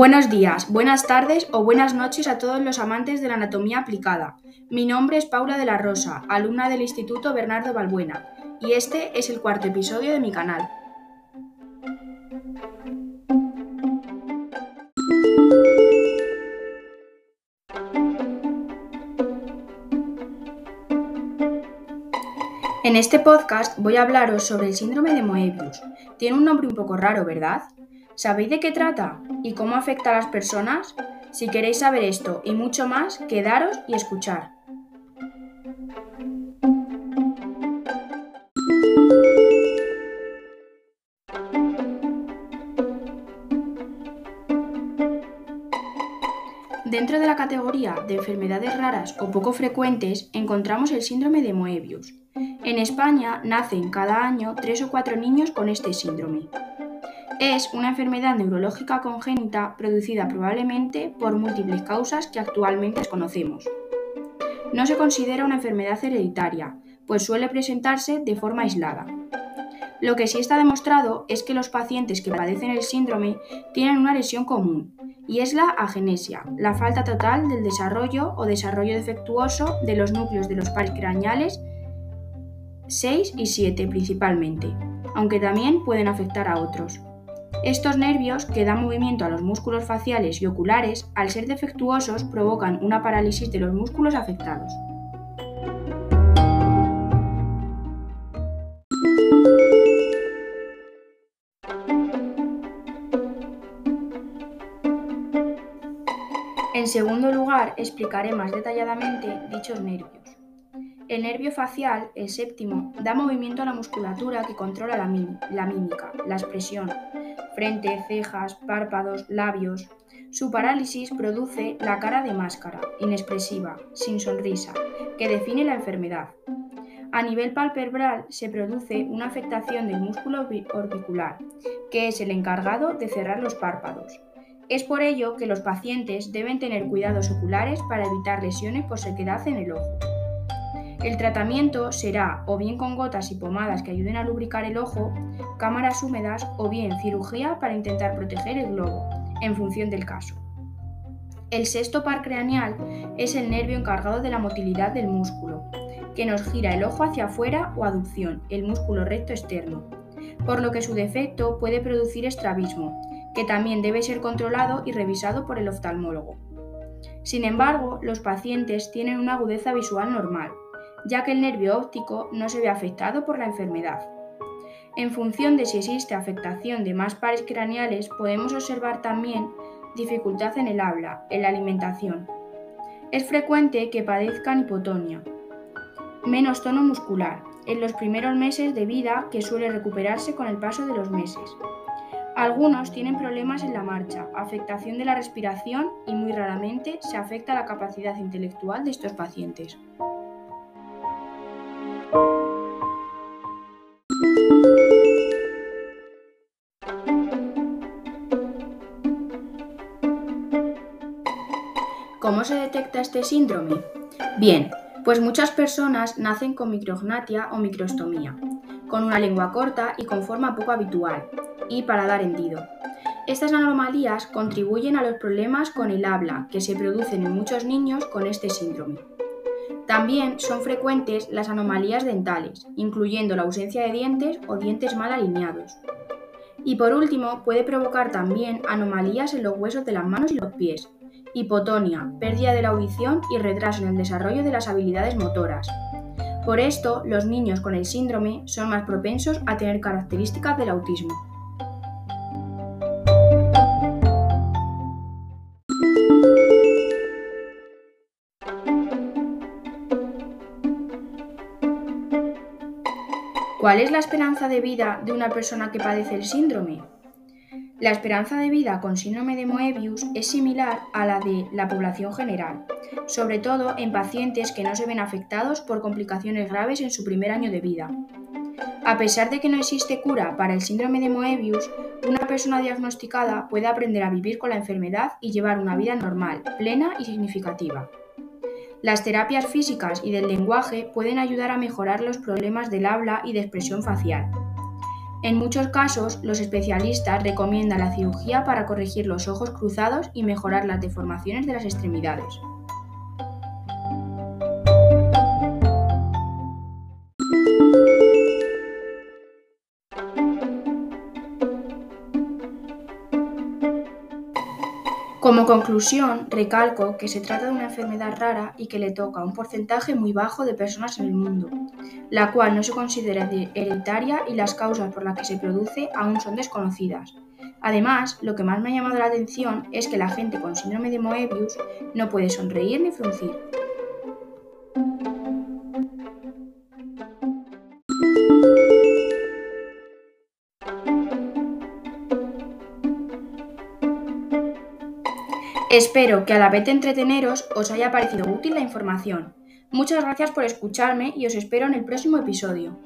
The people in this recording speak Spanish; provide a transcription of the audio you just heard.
Buenos días, buenas tardes o buenas noches a todos los amantes de la anatomía aplicada. Mi nombre es Paula de la Rosa, alumna del Instituto Bernardo Balbuena, y este es el cuarto episodio de mi canal. En este podcast voy a hablaros sobre el síndrome de Moebius. Tiene un nombre un poco raro, ¿verdad? ¿Sabéis de qué trata y cómo afecta a las personas? Si queréis saber esto y mucho más, quedaros y escuchar. Dentro de la categoría de enfermedades raras o poco frecuentes encontramos el síndrome de Moebius. En España nacen cada año tres o cuatro niños con este síndrome. Es una enfermedad neurológica congénita producida probablemente por múltiples causas que actualmente desconocemos. No se considera una enfermedad hereditaria, pues suele presentarse de forma aislada. Lo que sí está demostrado es que los pacientes que padecen el síndrome tienen una lesión común, y es la agenesia, la falta total del desarrollo o desarrollo defectuoso de los núcleos de los pares craneales 6 y 7 principalmente, aunque también pueden afectar a otros. Estos nervios que dan movimiento a los músculos faciales y oculares, al ser defectuosos, provocan una parálisis de los músculos afectados. En segundo lugar, explicaré más detalladamente dichos nervios. El nervio facial, el séptimo, da movimiento a la musculatura que controla la, mímica, la expresión, frente, cejas, párpados, labios. Su parálisis produce la cara de máscara, inexpresiva, sin sonrisa, que define la enfermedad. A nivel palpebral se produce una afectación del músculo orbicular, que es el encargado de cerrar los párpados. Es por ello que los pacientes deben tener cuidados oculares para evitar lesiones por sequedad en el ojo. El tratamiento será o bien con gotas y pomadas que ayuden a lubricar el ojo, cámaras húmedas o bien cirugía para intentar proteger el globo, en función del caso. El sexto par craneal es el nervio encargado de la motilidad del músculo, que nos gira el ojo hacia afuera o aducción, el músculo recto externo, por lo que su defecto puede producir estrabismo, que también debe ser controlado y revisado por el oftalmólogo. Sin embargo, los pacientes tienen una agudeza visual normal, ya que el nervio óptico no se ve afectado por la enfermedad. En función de si existe afectación de más pares craneales, podemos observar también dificultad en el habla, en la alimentación. Es frecuente que padezcan hipotonia, menos tono muscular, en los primeros meses de vida que suele recuperarse con el paso de los meses. Algunos tienen problemas en la marcha, afectación de la respiración y muy raramente se afecta la capacidad intelectual de estos pacientes. ¿Cómo se detecta este síndrome? Bien, pues muchas personas nacen con micrognatia o microstomía, con una lengua corta y con forma poco habitual, y para dar hendido. Estas anomalías contribuyen a los problemas con el habla que se producen en muchos niños con este síndrome. También son frecuentes las anomalías dentales, incluyendo la ausencia de dientes o dientes mal alineados. Y por último, puede provocar también anomalías en los huesos de las manos y los pies, hipotonia, pérdida de la audición y retraso en el desarrollo de las habilidades motoras. Por esto, los niños con el síndrome son más propensos a tener características del autismo. ¿Cuál es la esperanza de vida de una persona que padece el síndrome? La esperanza de vida con síndrome de Moebius es similar a la de la población general, sobre todo en pacientes que no se ven afectados por complicaciones graves en su primer año de vida. A pesar de que no existe cura para el síndrome de Moebius, una persona diagnosticada puede aprender a vivir con la enfermedad y llevar una vida normal, plena y significativa. Las terapias físicas y del lenguaje pueden ayudar a mejorar los problemas del habla y de expresión facial. En muchos casos, los especialistas recomiendan la cirugía para corregir los ojos cruzados y mejorar las deformaciones de las extremidades. Como conclusión, recalco que se trata de una enfermedad rara y que le toca a un porcentaje muy bajo de personas en el mundo, la cual no se considera hereditaria y las causas por las que se produce aún son desconocidas. Además, lo que más me ha llamado la atención es que la gente con síndrome de Moebius no puede sonreír ni fruncir. Espero que a la vez de entreteneros os haya parecido útil la información. Muchas gracias por escucharme y os espero en el próximo episodio.